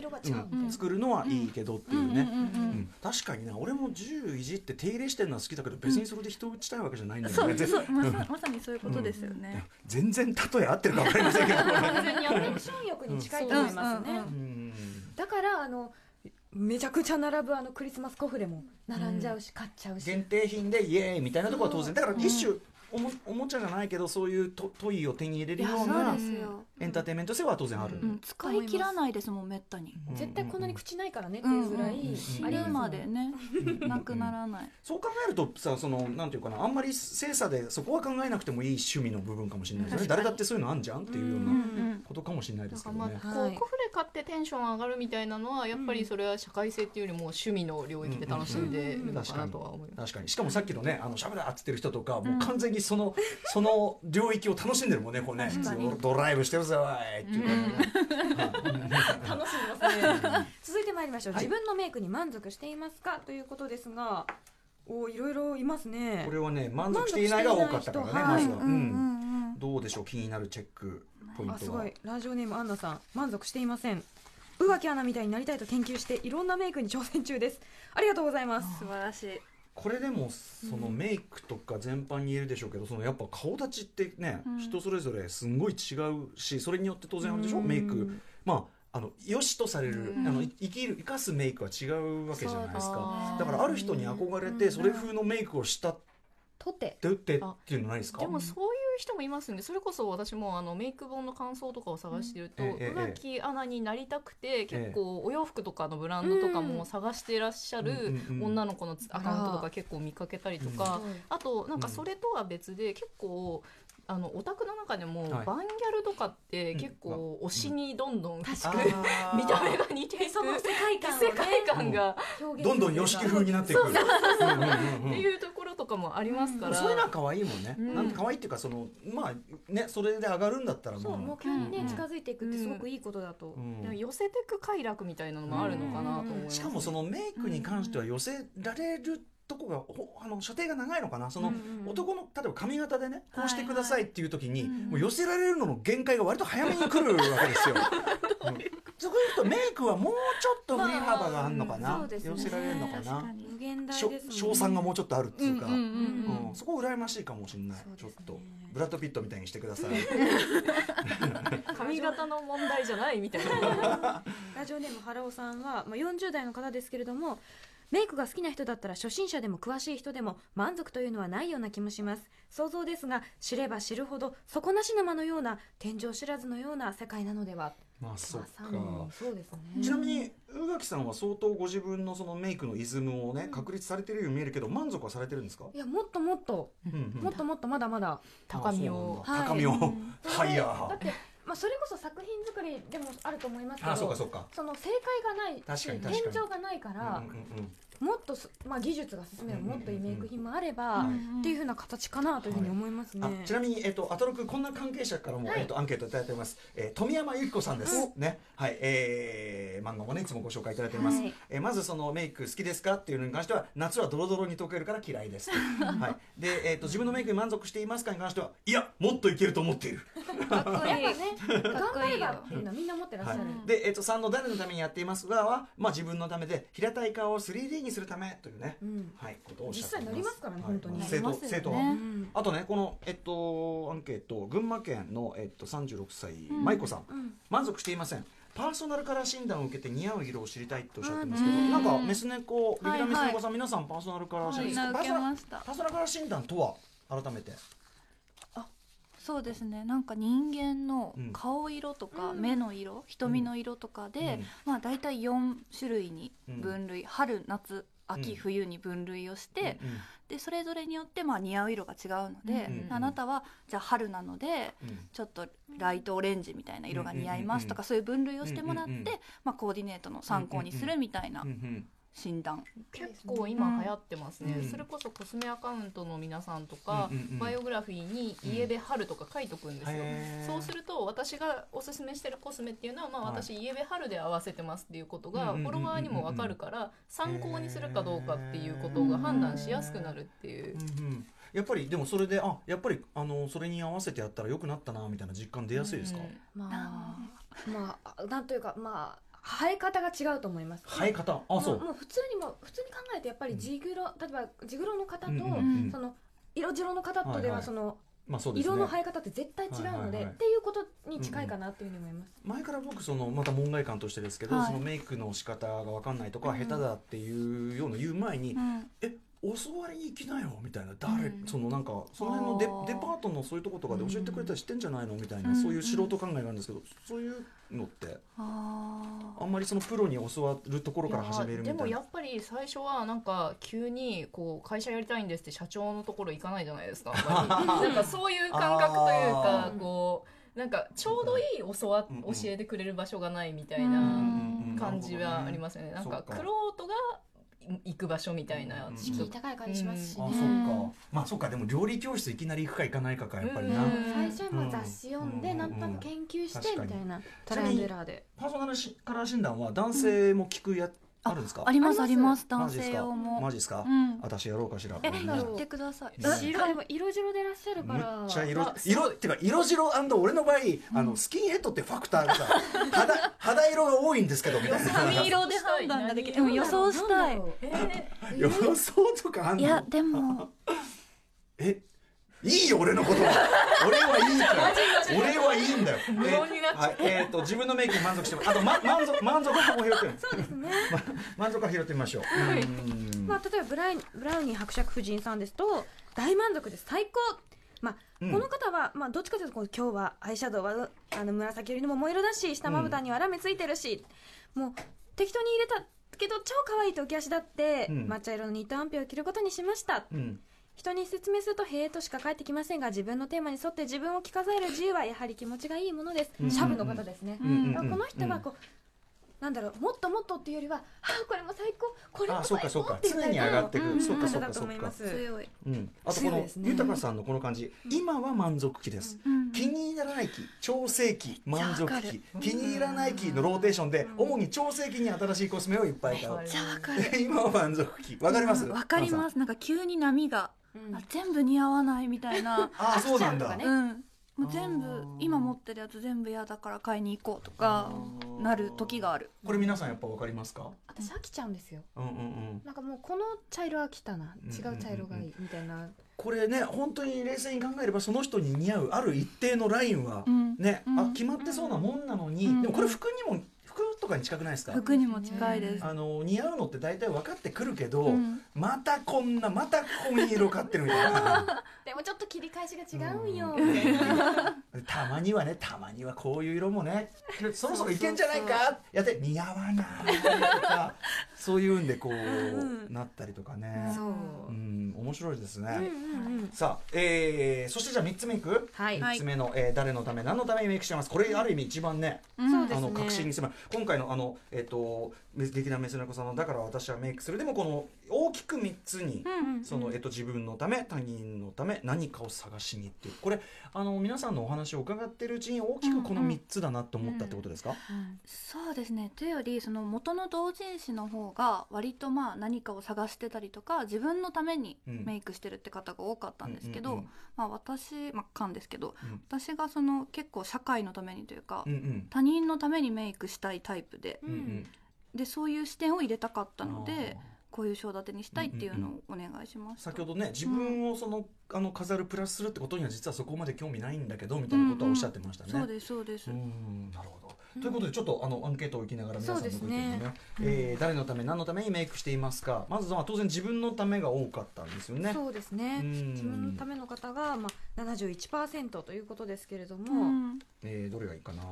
作るのはいいけどっていうね、確かにな。俺も銃いじって手入れしてるのは好きだけど別にそれで人を撃ちたいわけじゃないんだよね、ぜそうそう まさまさにそういうことですよね、全然例え合ってるか分かりませんけど。これ完全にアトラクション欲に近いと思いますね、うんうんうんだからあのめちゃくちゃ並ぶあのクリスマスコフレも並んじゃうし、買っちゃうし限定品でイエーイみたいなところは当然だから一種おもおもちゃじゃないけどそういうトトイを手に入れるようなエンターテインメント性は当然ある、うん、使い切らないですもんめったに。うん。絶対こんなに口ないからねっていうぐらい、うん。までね。なくならない。そう考えるとさそのなんていうかなあんまり精査でそこは考えなくてもいい趣味の部分かもしれないですね。誰だってそういうのあんじゃんっていうよううんうなん。ことかもしれないですけどね、まあ、こうはい。コフレ買ってテンション上がるみたいなのはやっぱりそれは社会性っていうよりも趣味の領域で楽しんでるのかなとは思い。ます。確かにしかもさっきのね「あのしゃべら」っつってる人とかもう完全にその、その領域を楽しんでるもんねこうね。ドライブしてるぜおいっていう 楽しみますね。続いてまいりましょう、はい。自分のメイクに満足していますか？ということですがおいろいろいますね。これはね満足していないが多かったからねまずは、うん。うん。どうでしょう？気になるチェックポイントは。あすごい。ラジオネームアンナさん。満足していません。宇垣アナみたいになりたいと研究していろんなメイクに挑戦中です。ありがとうございます。素晴らしいこれでもそのメイクとか全般に言えるでしょうけどそのやっぱ顔立ちってね、うん。人それぞれすんごい違うしそれによって当然あるでしょ、うん。メイク。まああの良しとされる、うん。あのい生きる生かすメイクは違うわけじゃないですか。だだからある人に憧れてそれ風のメイクをしたっとて。てってっていうのないですか？でもそう人もいますんでそれこそ私もあのメイク本の感想とかを探してると浮気アナになりたくてえ結構お洋服とかのブランドとかも探していらっしゃる女の子のアカウントとか結構見かけたりとか。あとなんかそれとは別で結構あのオタクの中でもはい。バンギャルとかって結構推しにどんどんくっつくあー。見た目が似ていく。その世界観を、ね、世界観が表現どんどん YOSHIKI 風になっていく。うんうんうんうん。っていうところとかもありますから、そういうのは可愛いもんね、うん。なんか可愛いっていうかそのまあねそれで上がるんだったらそう。まあ目標にね、うん。近づいていくってすごくいいことだと、うん。でも寄せてく快楽みたいなのもあるのかなと思います、しかもそのメイクに関しては寄せられるとこがほあの射程が長いのかな？その、うんうんうん。男の例えば髪型でねこうしてくださいっていう時に、はいはいもう寄せられるのの限界が割と早めに来るわけですよ。うん。そこで言うとメイクはもうちょっと振り幅があるのかな、まあね。寄せられるのかな？無限大しょでね賞賛がもうちょっとあるっていうか、そこ羨ましいかもしれない、ね。ちょっとブラッド・ピットみたいにしてください。髪型の問題じゃないみたいな。ラジオネーム原尾さんは、まあ、40代の方ですけれどもメイクが好きな人だったら初心者でも詳しい人でも満足というのはないような気もします。想像ですが知れば知るほど底なし沼のような天井知らずのような世界なのでは。まあそっか。そうですねちなみに宇垣さんは相当ご自分のそのメイクのイズムをね、確立されてるように見えるけど満足はされてるんですか、いやもっともっと。うんうん。もっともっとまだまだ高みを。高みを、うんハイヤーだって、まあ、それこそ作品作りでもあると思いますけどあそうかそうか。その正解がないし確かに確かに。天井がないから、うんうんうんもっとす、まあ、技術が進めばもっといいメイク品もあれば、うんっていうふうな形かなというふうに思いますね、あちなみに、えっと、アトロクこんな関係者からも、はい。えっと、アンケートいただいております、えー富山由紀子さんです、ね。はい。えー漫画もねいつもご紹介いただいております、はい。えーまずそのメイク好きですかっていうのに関しては夏はドロドロに溶けるから嫌いです、はい、で、えっと自分のメイクに満足していますかに関してはいやもっといけると思っている。かっこいい。やっぱねかっ頑こいいよ。張ればっていうのはみんな持ってらっしゃる、はい、で、えっと3の誰のためにやっていますがは、まあ、自分のためで平たい顔を 3D にするためというね、うん。はい、ことをおっしゃって実際なりますからねはい。本当に。生徒生徒は。うんあとねこの、えっと、アンケート群馬県の、えっと、36歳、舞子さん、うん。満足していません。パーソナルカラー診断を受けて似合う色を知りたいっておっしゃってますけど、なんかメス猫レギュラーメス猫さん、皆さんパーソナルカラー診断、パーソナルカラー診断とは改めてそうですね。なんか人間のうん。顔色とかうん。目の色、瞳の色とかで、うん。まあ大体4種類に分類、春夏秋、うん。冬に分類をして、うんでそれぞれによってまあ似合う色が違うので、うんあなたはじゃあ春なのでうんちょっとライトオレンジみたいな色が似合いますとか、うんそういう分類をしてもらって、うんうんうんまあ、コーディネートの参考にするみたいなうんうん診断、結構今流行ってますね、うん。それこそコスメアカウントの皆さんとか、うんうんうん。バイオグラフィーに家で春とか書いとくんですよ、へー。そうすると私がおすすめしてるコスメっていうのは、まあ、はい。私家で春で合わせてますっていうことがうんうんうんうんフォロワーにも分かるから参考にするかどうかっていうことが判断しやすくなるっていう。うんうん。やっぱりでもそれであやっぱりあのそれに合わせてやったら良くなったなみたいな実感出やすいですか、うん。まあまあなんというかまあ生え方が違うと思います。生え方？あそう。もうもう普通にも普通に考えてやっぱり地黒、例えば地黒の方と、うんうんうんその色白の方とではその、まあそうですね。色の生え方って絶対違うので、はいはいはい。っていうことに近いかなっていうふうに思います、前から僕そのまた門外観としてですけど、はい。そのメイクの仕方が分かんないとか、うん。下手だっていうような言う前に、うん。え教わりに行きなよみたいな誰、うん。そのなんかその辺のデデパートのそういうとことかで教えてくれたりしてんじゃないのみたいな、うんそういう素人考えがあるんですけどそういうのってああんまりそのプロに教わるところから始めるみたいな。でもやっぱり最初はなんか急にこう会社やりたいんですって社長のところ行かないじゃないですか。なんかそういう感覚というかこうなんかちょうどいい教わ、うんうん。教えてくれる場所がないみたいうんなうん感じはありますよね、なんかクロが行く場所みたいな、うん敷居高い感じしますしね、あそっか。まあそっか。でも料理教室いきなり行くか行かないかかやっぱりな、うん。最初はまあ雑誌読んで、うん。なんとなく研究してみたいなトライアンドエラーで。パーソナルしカラー診断は男性も聞くや、あるんですか？ありますありまます。す男性用も。マジですか、うん。私やろうかしら。え言ってください。え白でも色白でいらっしゃるから。むっちゃ色あ色ってか色白俺の場合あのスキンヘッドってファクターがさ 肌肌色が多いんですけどみたいな。髪色で判断ができる。でも予想したい。予想とかあんの？いやでも。えいいよ俺のこと。は俺はいいから。俺はいいんだよ。無言になっちゃうえはいえーと自分のメイクに満足してもあと、ま、満足満足感も拾ってる。そうですね、ま、満足感拾ってみましょう。はい。うーん。まあ、例えばブライブラウニー伯爵夫人さんですと大満足です。最高、まあうん。この方は、まあ、どっちかというとこう今日はアイシャドウはあの紫よりの桃色だし下まぶたにはラメついてるし、もう適当に入れたけど超可愛いと浮き足立って、うん。抹茶色のニットアンペを着ることにしました。うん人に説明すると「へえ」としか返ってきませんが自分のテーマに沿って自分を着飾える自由はやはり気持ちがいいものです、うん。シャブの方ですね、うんうんうんだからこの人はこうなんだろうもっともっとっていうよりはあこれも最高これもあそうかそうか最高っていう常に上がってくうんそうか。そうかそうか。思います強い、うん。あとこのね。豊さんのこの感じ。今は満足期です。うん気に入らない期調整期満足期気に入らない期のローテーションで主に調整期に新しいコスメをいっぱい買う。わかるじゃあわかる。今は満足期。わかります？わかります。なんか急に波が、うん。あ全部似合わないみたいな ああそうなんだ。うとかねうん。もう全あ部ー今持ってるやつ全部嫌だから買いに行こうとかなる時がある。これ皆さんやっぱわかりますか？私飽きちゃうんですよ。うんうんうん。なんかもうこの茶色飽きたな。うん違う茶色がいいみたいな。これね本当に冷静に考えればその人に似合うある一定のラインはうん。ね、うん。あ決まってそうなもんなのに、うん。でもこれ服にも服とかに近くないですか？服にも近いです、あの似合うのって大体分かってくるけど、うん。またこんなまた紺色買ってるみたいな。でもちょっと切り返しが違うんよ。うん。たまにはねたまにはこういう色もねそろそろいけんじゃないか？やって似合わないとかそういうんでこう、んなったりとかね。そう。うん面白いですね、うんうんうん。さあ、えー、そしてじゃあ3つ目いく？はい。3つ目の、えー誰のため何のためにメイクしてます？これある意味一番ね、うん。あの確信に迫る。今回回のあの、えっと劇団メスネコさんの「だから私はメイクする」でもこの大きく3つに、うんそのえっと、自分のため他人のため何かを探しにっていうこれあの皆さんのお話を伺ってるうちに大きくこの3つだなと思ったってことですか、そうですね。というよりその元の同人誌の方が割とまあ何かを探してたりとか自分のためにうん。メイクしてるって方が多かったんですけど、私まあかんですけどうん。私がその結構社会のためにというか、うんうん。他人のためにメイクしたいタイプででそういう視点を入れたかったのあでこういう章立てにしたいっていうのをお願いしまーした。先ほどね自分をその,、あの飾るプラスするってことには実はそこまで興味ないんだけどみたいなことはおっしゃってましたね。そうですそうです、うんなるほど。ということでちょっとあのアンケートを行きながら皆さんのご意見をそうねですえー誰のため何のためにメイクしていますか？まずは当然自分のためが多かったんですよね。そうですね。うん。自分のための方が、まあ、71%ということですけれども、うん。えーどれがいいかな、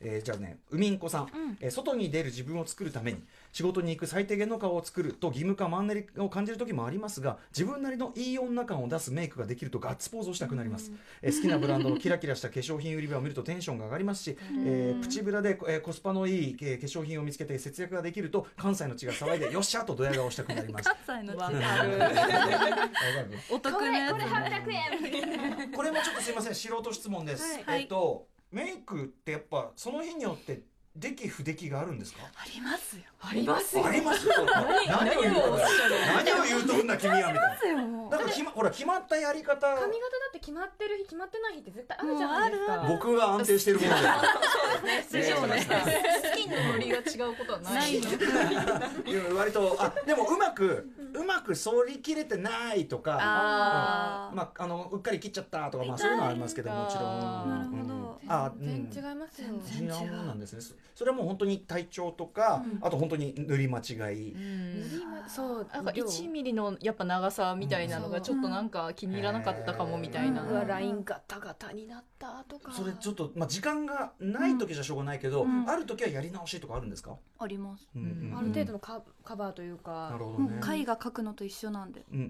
えーじゃあねうみんこさん、ん。えー外に出る自分を作るために仕事に行く最低限の顔を作ると義務感マンネリを感じる時もありますが自分なりのいい女感を出すメイクができるとガッツポーズをしたくなります、えー好きなブランドのキラキラした化粧品売り場を見るとテンションが上がりますし、えープチブラで、えーコスパのいい、えー化粧品を見つけて節約ができると関西の血が騒いでよっしゃとドヤ顔したくなります。関西のわ地かるわかる。お得なやつ800円。これもちょっとすいません素人質問です、はい。えっとメイクってやっぱその日によって出来不出来があるんですか？ありますよありますよ。ありますよ。何を言うとんだ。何を言うとんだ君はみたいですよ。もうなだから決まほら決まったやり方。髪型だって決まってる日決まってない日って絶対あるじゃないですか。僕が安定してるもので師匠ね。スキンのノリが違うことはなない。いの割とあでもうまくうまく反りきれてないとかあー。うんまああのうっかり切っちゃったとかまあそういうのはありますけどもちろん。なるほど。うん。あ全うん。然違いますよ。全然違うなんですね。そそれはもう本当に体調とか、あと本当に塗り間違い、うん。そうなんか量。1ミリのやっぱ長さみたいなのがちょっとなんか気に入らなかったかもみたいな、うん。ラインガタガタになったとか。それちょっと、まあ、時間がない時じゃしょうがないけど、うん。ある時はやり直しとかあるんですか、あります。うんうんうん。ある程度のカカバーというなかるほど絵画描くのと一緒なんで。うん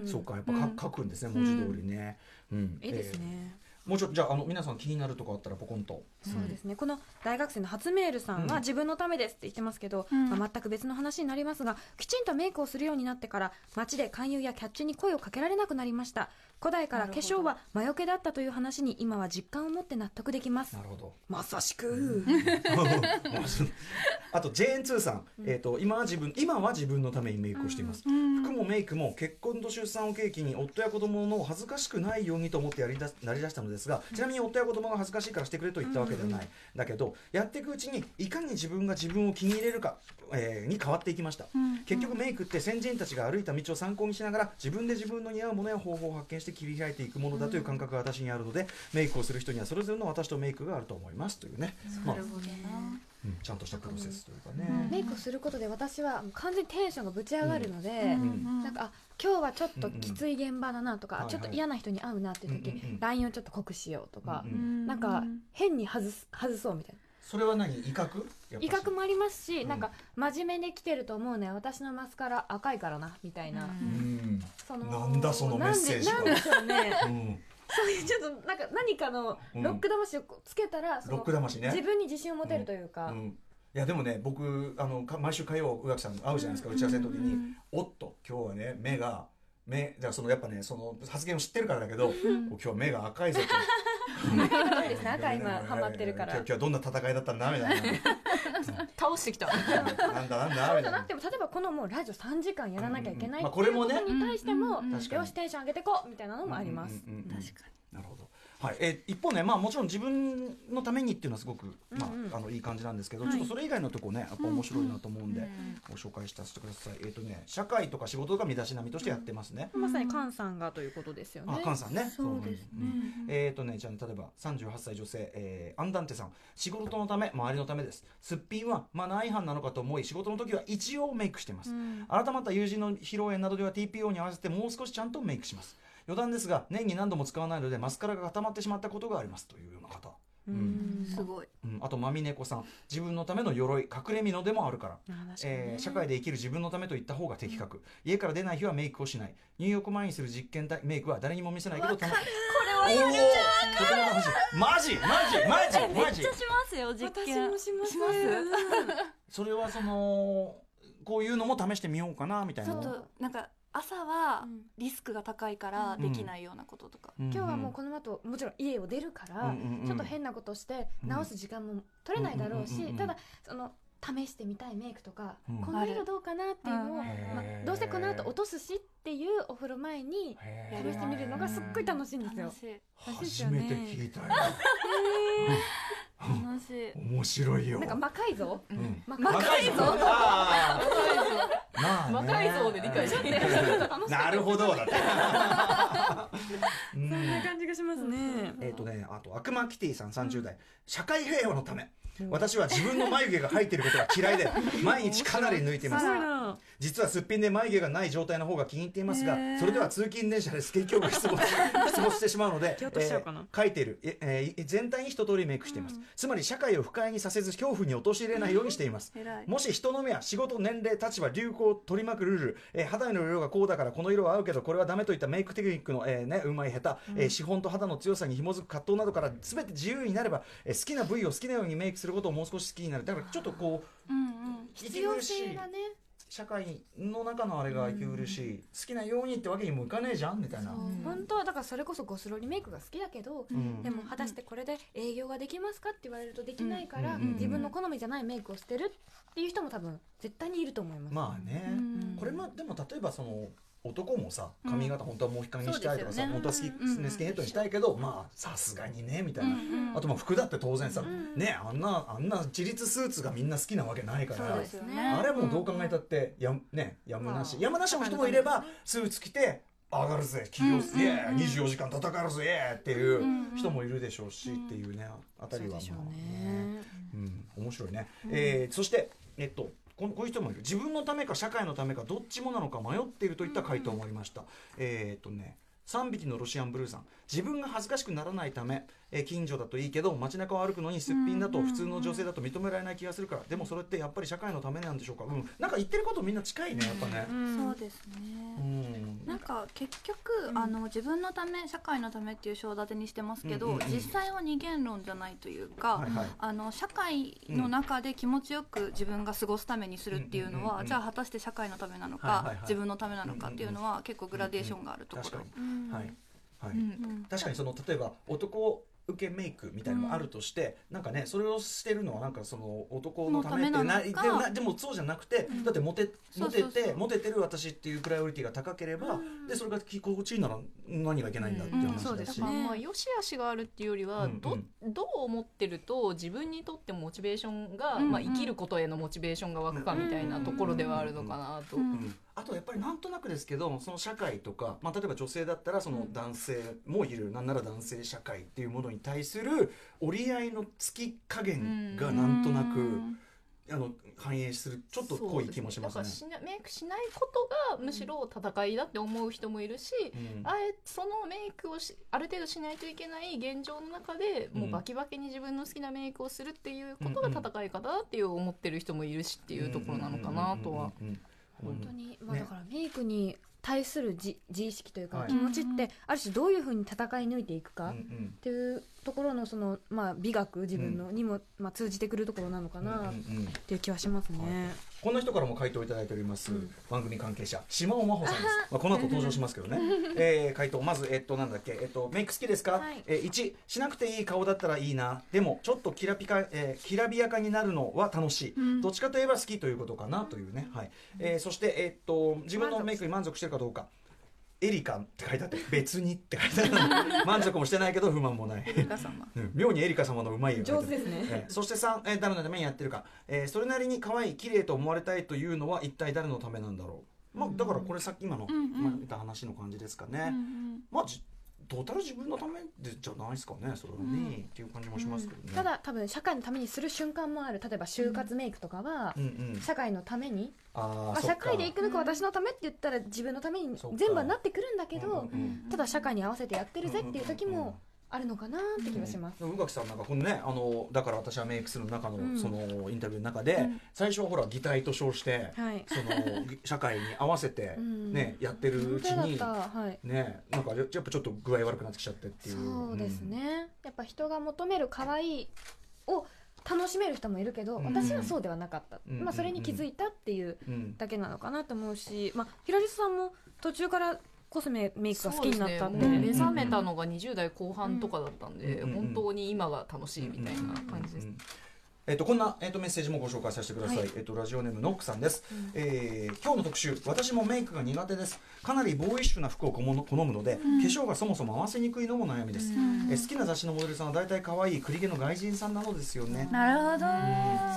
うん。そうかやっぱうん。か書くんですね文字通りね、うん。いいですえね、ーもうちょっとじゃああの皆さん気になるとこあったらポコンと。そうですね。この大学生の初メールさんうん。は自分のためですって言ってますけど、うん。まあ、全く別の話になりますがきちんとメイクをするようになってから街で勧誘やキャッチに声をかけられなくなりました。古代から化粧は魔除けだったという話に今は実感を持って納得できます。なるほど。まさしく。あとジェーン2さん、えー、と今は自分今は自分のためにメイクをしています、うん。服もメイクも結婚と出産を契機に夫や子供の恥ずかしくないようにと思ってやりだすなりだしたのですがちなみに夫や子供が恥ずかしいからしてくれと言ったわけではない、だけどやっていくうちにいかに自分が自分を気に入れるか、えーに変わっていきました、うん結局メイクって先人たちが歩いた道を参考にしながら自分で自分の似合うものや方法を発見して切り開いていくものだという感覚が私にあるので、メイクをする人にはそれぞれの私とメイクがあると思いますというね、まあなるほどねうんちゃん。としたプロセスというかね。メイクをすることで私は完全にテンションがぶち上がるので、ん。なんかあ今日はちょっときつい現場だなとか、ちょっと嫌な人に会うなっていう時、うんうんうん。LINE をちょっと濃くしようとか、うんうん。なんか変に外す外そうみたいな。それは何？威嚇？威嚇もありますし、うん。なんか真面目で来てると思うね私のマスカラ赤いからなみたいな、うん。そのなんだそのメッセージは。なんでなんでしょうね。うんそういうちょっとなんか何かのロック魂をつけたら、ロック魂ね。自分に自信を持てるというか、うん。いやでもね僕あのか毎週火曜宇垣さん会うじゃないですか打ち合わせの時に「おっと今日はね目が目だからそのやっぱねその発言を知ってるからだけど、今日は目が赤いぞと。そうですね赤今ハマってるから。今日今日はどんな戦いだったんだみたいな 倒してきた。なんだなんだそうみたいなじゃなくても例えばこのもうラジオ3時間やらなきゃいけないうんっていうこまあこれもね。とに対してもよしテンション上げてこうみたいなのもあります。うんうんうんうん。確かなるほど。はい、えー一方ね、まあ、もちろん自分のためにっていうのはすごく、まあ、あのいい感じなんですけど、はい。ちょっとそれ以外のとこね、やっぱ面白いなと思うんで、ご紹介させてください。えっ、とね、社会とか仕事が身だしなみとしてやってますね。まさに菅さんがということですよね。あ、菅さんね。そうですえっ、とね、じゃあ、例えば38歳女性、えーアンダンテさん、仕事のため、周りのためです。すっぴんはマナー違反なのかと思い、仕事の時は一応メイクしています。うん。改まった友人の披露宴などでは TPO に合わせてもう少しちゃんとメイクします余談ですが年に何度も使わないのでマスカラが固まってしまったことがありますというような方、うん。すごい。うん、あとまみねこさん。自分のための鎧隠れ蓑でもあるから、ね。えー社会で生きる自分のためと言った方が的確。家から出ない日はメイクをしない。入浴前にする実験メイクは誰にも見せないけど楽しいこれはやるとても楽しいマジマジマジマジ。しますよ実私験もします。します。それはそのこういうのも試してみようかなみたいな。ちょっとなんか朝はうん。リスクが高いからできないようなこととか、今今日はもうこの後もちろん家を出るから、うんうんうん。ちょっと変なことして直す時間も取れないだろうし、うんうんうんうんただその試してみたいメイクとか、うん。この色どうかなっていうのを、うんまあ、どうせこの後落とすしっていうお風呂前に試してみるのがすっごい楽しいんですよ。楽。しい。初めて聞いたよ。楽しい 面白いよ。なんか魔改造、うん。魔魔改造？あーまあね。魔改造で理解して なるほどだって うんそん。な感じがしますね。えっとねあと悪魔キティさん30代社会平和のため。私は自分の眉毛が入っていることが嫌いで毎日かなり抜いています。実はすっぴんで眉毛がない状態の方が気に入っていますがそれでは通勤電車でスケキョウが出没 出没してしまうのでえー描いている、ええー全体に一通りメイクしています、つまり社会を不快にさせず恐怖に陥れないようにしています。もし人の目は仕事年齢立場流行を取り巻くルール、えー肌の色がこうだからこの色は合うけどこれはダメといったメイクテクニックの、えーね、うまい下手、えー資本と肌の強さに紐づく葛藤などから全て自由になれば、えー好きな部位を好きなようにメイクすることをもう少し好きになる。だからちょっとこううんうん。必要性がね。社会の中のあれが息苦しい、好きなようにってわけにもいかねえじゃんみたいな。本当はだからそれこそゴスロリメイクが好きだけど、うん。でも果たしてこれで営業ができますかって言われるとできないから、うん。うん自分の好みじゃないメイクをしてるっていう人も多分絶対にいると思います。まあね、うん。これもでも例えばその男もさ髪型本当はモヒカンにしたいとかさ、そうですよね。本当はスキ,、うんね、スキンヘッドにしたいけどまあさすがにねみたいな、あとまあ服だって当然さ、ねあんなあんな自立スーツがみんな好きなわけないからあれはもうどう考えたってや,、ね、やむなし、まあやむなしの人もいればスーツ着て上がるぜ企業、イエーイ24時間戦うぜイエーイっていう人もいるでしょうし、っていうねあたりはまあね。うん、面白いね、えーそしてえっとこのこういう人もいる。自分のためか社会のためかどっちもなのか迷っているといった回答もありました、えーっとね3匹のロシアンブルーさん。自分が恥ずかしくならないため、えー近所だといいけど街中を歩くのにすっぴんだと普通の女性だと認められない気がするから。でもそれってやっぱり社会のためなんでしょうか、うん、なんか言ってることみんな近いねやっぱね。そうですね。うん。なんか結局、あの自分のため社会のためっていう章立てにしてますけど、うんうんうん実際は二元論じゃないというか、はいはい。あの社会の中で気持ちよく自分が過ごすためにするっていうのは、うんうんうんうんじゃあ果たして社会のためなのか、はいはいはい。自分のためなのかっていうのは結構グラデーションがあるところ、確かに、はい。はい、うん。確かにその例えば男受けメイクみたいなのがあるとして、なんかねそれをしてるのはなんかその男のためってなでなでもそうじゃなくて、だってモテモテそうそう。そうてモテてる私っていうプライオリティが高ければ、でそれが心地いいなら何がいけないんだっていう話だし、うん。そうですだからまあ良し悪しがあるっていうよりは、うんどどう思ってると自分にとってモチベーションが、うん。まあ、生きることへのモチベーションが湧くかみたいなところではあるのかなと。うん。うんあとやっぱりなんとなくですけどその社会とか、まあ、例えば女性だったらその男性もいる、なんなら男性社会っていうものに対する折り合いのつき加減がなんとなく、うんあの反映するちょっと濃い気もしますね。だから。しなメイクしないことがむしろ戦いだって思う人もいるし、うん。あえそのメイクをしある程度しないといけない現状の中でもうバキバキに自分の好きなメイクをするっていうことが戦い方だっていう思ってる人もいるしっていうところなのかなとは。うんうんうんうん本当に、まあ、ね。だからメイクに対する自自意識というか、はい。気持ちってある種どういうふうに戦い抜いていくかっうんうん。ていうところのその、まあ、美学自分のにも、まあ、通じてくるところなのかなっうんうんうん。ていう気はしますね。こんな人からも回答いただいております、うん。番組関係者島尾真帆さんです、まあ、この後登場しますけどね、えー回答まずえっとなんだっけ。えっとメイク好きですか、はい。えー1しなくていい顔だったらいいな。でもちょっときらぴか、えーきらびやかになるのは楽しい、うん。どっちかといえば好きということかなというね、はい。えーそしてえっと自分のメイクに満足してるかどうかエリカンって書いてあって別にって書いてある満足もしてないけど不満もない。妙にエリカ様のうまい上手ですね。えーそして3、えー誰のためにやってるか、えーそれなりに可愛い綺麗と思われたいというのは一体誰のためなんだろう、まあ、だからこれさっき今の、うんうん。まあ、見た話の感じですかね、うんうん。まあじトータル自分のためでじゃないですかねそれはね、っていう感じもしますけどね、ただ多分社会のためにする瞬間もある。例えば就活メイクとかは、うんうん。社会のために、あーまあ、社会で生き抜く私のためって言ったら自分のために全部はなってくるんだけど、うんうんうんただ社会に合わせてやってるぜっていう時うんうんうんうん。もあるのかなって気がします。宇垣さんなんかこのねあのだから私はメイクする中の、うん。そのインタビューの中で、うん。最初はほら擬態と称して、はい。そのぎ社会に合わせて、うん。ねやってるうちにはい。ねなんかやっぱちょっと具合悪くなってきちゃってっていう。そうですね、やっぱ人が求める可愛いを楽しめる人もいるけど、うん。私はそうではなかった、うん。まあ、それに気づいたっていうだけなのかなと思うし、まあ、平地さんも途中からコスメメイクが好きになったって、そうですね。目覚めたのが20代後半とかだったんで、うん本当に今が楽しいみたいな感じです、うんえっとこんな、えっとメッセージもご紹介させてください、はい。えっとラジオネームノックさんです、えー今日の特集私もメイクが苦手です。かなりボーイッシュな服を好む好むので、化粧がそもそも合わせにくいのも悩みです、え好きな雑誌のモデルさんは大体可愛い栗毛の外人さんなのですよね、なるほど。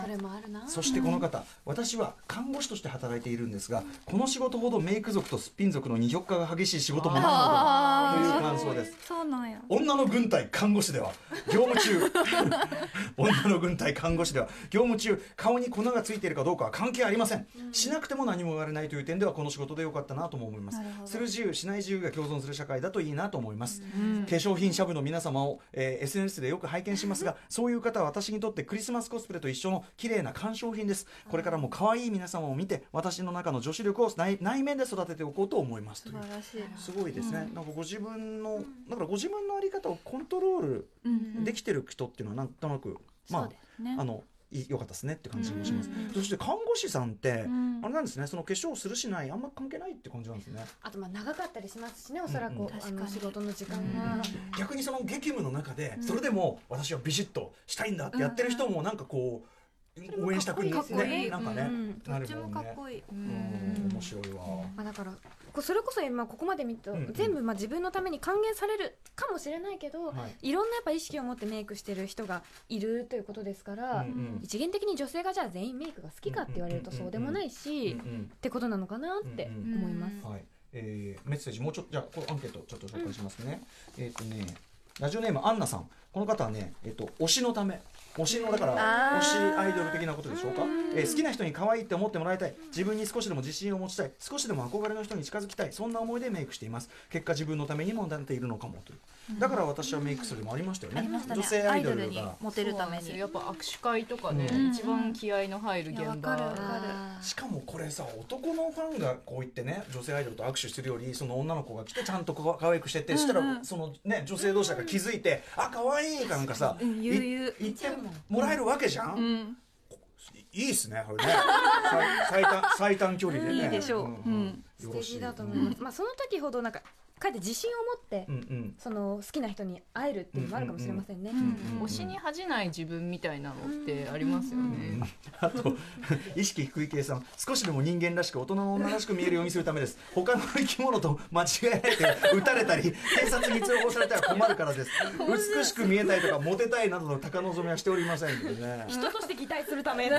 それもあるな。そしてこの方、私は看護師として働いているんですが、この仕事ほどメイク族とすっぴん族の二極化が激しい仕事もないのあー。でという感想です。そうなんや。女の軍隊看護師では業務中。女の軍隊看護師では業務中顔に粉がついているかどうかは関係ありません、しなくても何も言われないという点ではこの仕事でよかったなとも思います。する自由しない自由が共存する社会だといいなと思います、化粧品シャブの皆様を、えー SNS でよく拝見しますがそういう方は私にとってクリスマスコスプレと一緒の綺麗な鑑賞品です。これからも可愛い皆様を見て私の中の女子力を内内面で育てておこうと思いますという。素晴らしい。すごいですね、なんかご自分のだからご自分のあり方をコントロールうん。できてる人っていうのはなんとなく、まそうですね。ああのい良かったですねって感じもします、うんそして看護師さんって、ん。あれなんですねその化粧するしないあんま関係ないって感じなんですね。あとまあ長かったりしますしねおそらく、うん。うんあ確かに。の仕事の時間が、逆にその激務の中でそれでも私はビシッとしたいんだってやってる人もなんかこう応援したくにかっこいい。ねなんかね、うん。どっちもかっこいい。うん。面白いわ、まあ、だからこそれこそ今ここまで見ると、全部まあ自分のために還元されるかもしれないけど、はい。い、ろんなやっぱ意識を持ってメイクしてる人がいるということですから、一元的に女性がじゃあ全員メイクが好きかって言われるとそうでもないし、ってことなのかなって思います。はい、えーメッセージもうちょっとじゃあこのアンケートちょっと紹介しますね、えっ、とねラジオネームアンナさん。この方はねえっ、と推しのため推しのだから推しアイドル的なことでしょうか、えー好きな人に可愛いって思ってもらいたい。自分に少しでも自信を持ちたい。少しでも憧れの人に近づきたい。そんな思いでメイクしています。結果自分のためにもなっているのかもというだから私はメイクするもありましたよね。女性アイドルにがモテるために。やっぱ握手会とかね、うん。一番気合の入る現場。かるわかる。あしかもこれさ男のファンがこう言ってね女性アイドルと握手してるよりその女の子が来てちゃんとか可愛くしてって、そしたらそのね女性同士が気づいて、あ可愛いかなんかさ、うん言う言うい言ってもらえるわけじゃん、うん。いいっすねこれね。最最短最短距離でね。いいでしょう。んん。うん。素敵だと思います、まあ、その時ほどなんかかえって自信を持って、うんうん。その好きな人に会えるっていうのもあるかもしれませんね。うんうん推しに恥じない自分みたいなのってありますよね、あと 意識低い計算少しでも人間らしく大人の女らしく見えるようにするためです。他の生き物と間違えられて 撃たれたり警察に通報されたら困るからです。美しく見えたいとかモテたいなどの高望みはしておりませんのでね。人として擬態するため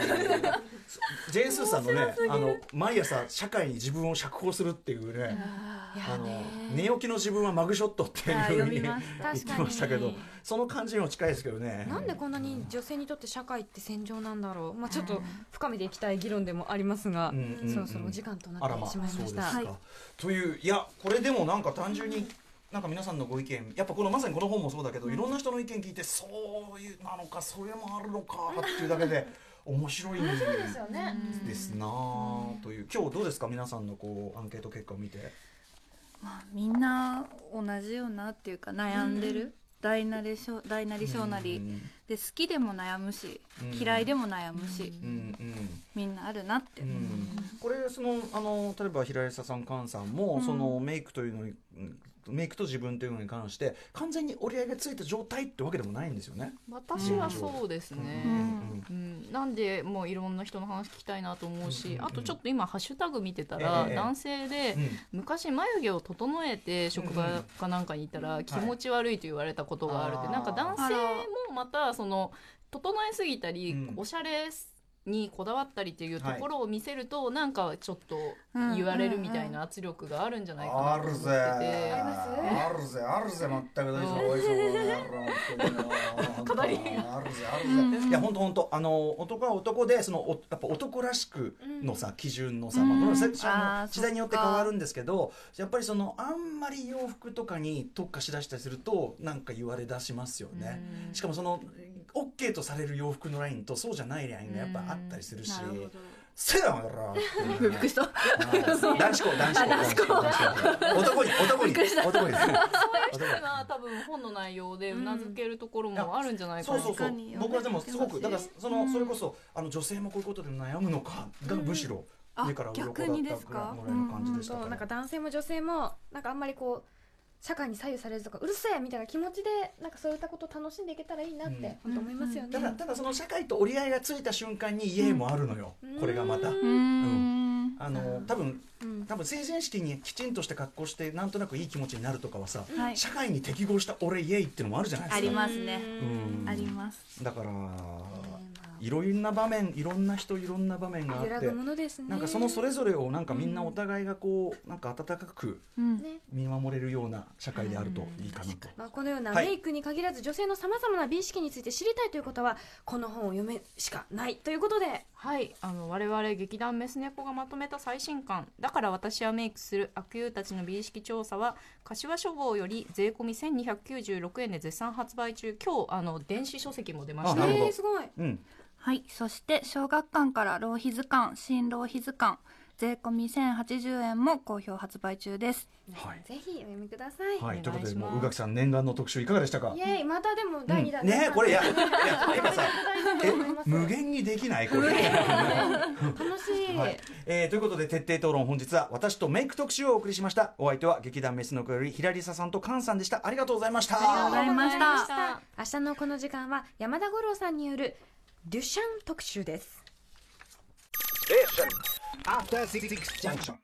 ジェーン・スーさんのねあの毎朝社会に自分を釈放するっていうねあの寝起きの自分はマグショットっていうふうに言ってましたけどその感じにも近いですけどね。なんでこんなに女性にとって社会って戦場なんだろう、まあ、ちょっと深めていきたい議論でもありますが、うんうんうん。そろそろお時間となってしまいました。そうですか、はいといういやこれでもなんか単純になんか皆さんのご意見やっぱこのまさにこの本もそうだけど、いろんな人の意見聞いてそういうなのかそれもあるのかっていうだけで面白いんですですよね。なあという今日どうですか？皆さんのこうアンケート結果を見て。まあみんな同じようなっていうか悩んでる。大なり小大なり小なり。で好きでも悩むしうん。嫌いでも悩むしうんうんみんなあるなって。うん。これそのあの例えば平井さん菅さんも、そのメイクというのにうんメイクと自分というのに関して完全に折り合いがついた状態ってわけでもないんですよね。私はそうですね、うんうん、なんでもういろんな人の話聞きたいなと思うし、うんうん。うんあとちょっと今ハッシュタグ見てたら、ええ男性でうん。昔眉毛を整えて職場かなんかにいたら気持ち悪いと言われたことがあるって、はいなんか男性もまたその整えすぎたり、うん。おしゃれにこだわったりっていうところを見せると、なんかちょっとうん言われるみたいな圧力があるんじゃないかなと思ってて。ありますあるぜ。あるぜ。全く大丈夫。おいそう語りあるぜ。あるぜ。いや本当本当。あの男は男でそのおやっぱ男らしくのさ基準のさ、まあ、これはせああーの時代によって変わるんですけどやっぱりそのあんまり洋服とかに特化しだしたりするとなんか言われだしますよね。うん。しかもその OK とされる洋服のラインとそうじゃないラインがやっぱあったりするし。なるほど「せやだろ!」ってい。うねびっくりしたうん男子校。男子校。男子校。男子校。男に男に男にですね人が多分本の内容でうなずけるところもあるんじゃないかなそうそうそう僕はでもすごくだからその、うんそれこそあの女性もこういうことで悩むのかがむしろあ上から鱗だった逆にですかぐらいの感じでしたから、そうなんか男性も女性もなんかあんまりこう社会に左右されずとかうるせえみたいな気持ちでなんかそういったことを楽しんでいけたらいいなってうん。本当思いますよね。ただただその社会と折り合いがついた瞬間にイエーもあるのよ、うん。これがまた、うーん。あの多分うん。多分成人式にきちんとして格好してなんとなくいい気持ちになるとかはさ、はい社会に適合した俺イエイっていうのもあるじゃないですか。ありますね。うん。あります。だからいろんな場面いろんな人いろんな場面があって揺らぐものですね。なんかそのそれぞれをなんかみんなお互いがこうなんか温かく見守れるような社会であるといいかなと。まあ、このようなはい。メイクに限らず女性のさまざまな美意識について知りたいということはこの本を読めしかないということではい、あの我々劇団メスネコがまとめた最新刊「だから私はメイクする悪友たちの美意識調査は」柏書房より税込み1296円で絶賛発売中。今日あの電子書籍も出ました。あなるほど。えー、すごい。うん、はいそして小学館から浪費図鑑新浪費図鑑税込み1080円も好評発売中です。はい。ぜひお読みください、はい、ということでもう宇垣さん念願の特集いかがでしたか？イ。エーイまたでも第2弾、うんねこれやいやややっぱさえ無楽限にできないこれ。しい、はい。えーということで徹底討論本日は私とメイク特集をお送りしました。お相手は劇団メスの子より平リサさんと菅さんでした。ありがとうございました。ありがとうございました。ありがとうございました。明日のこの時間は山田五郎さんによるデュシャン特集です After Six Junction.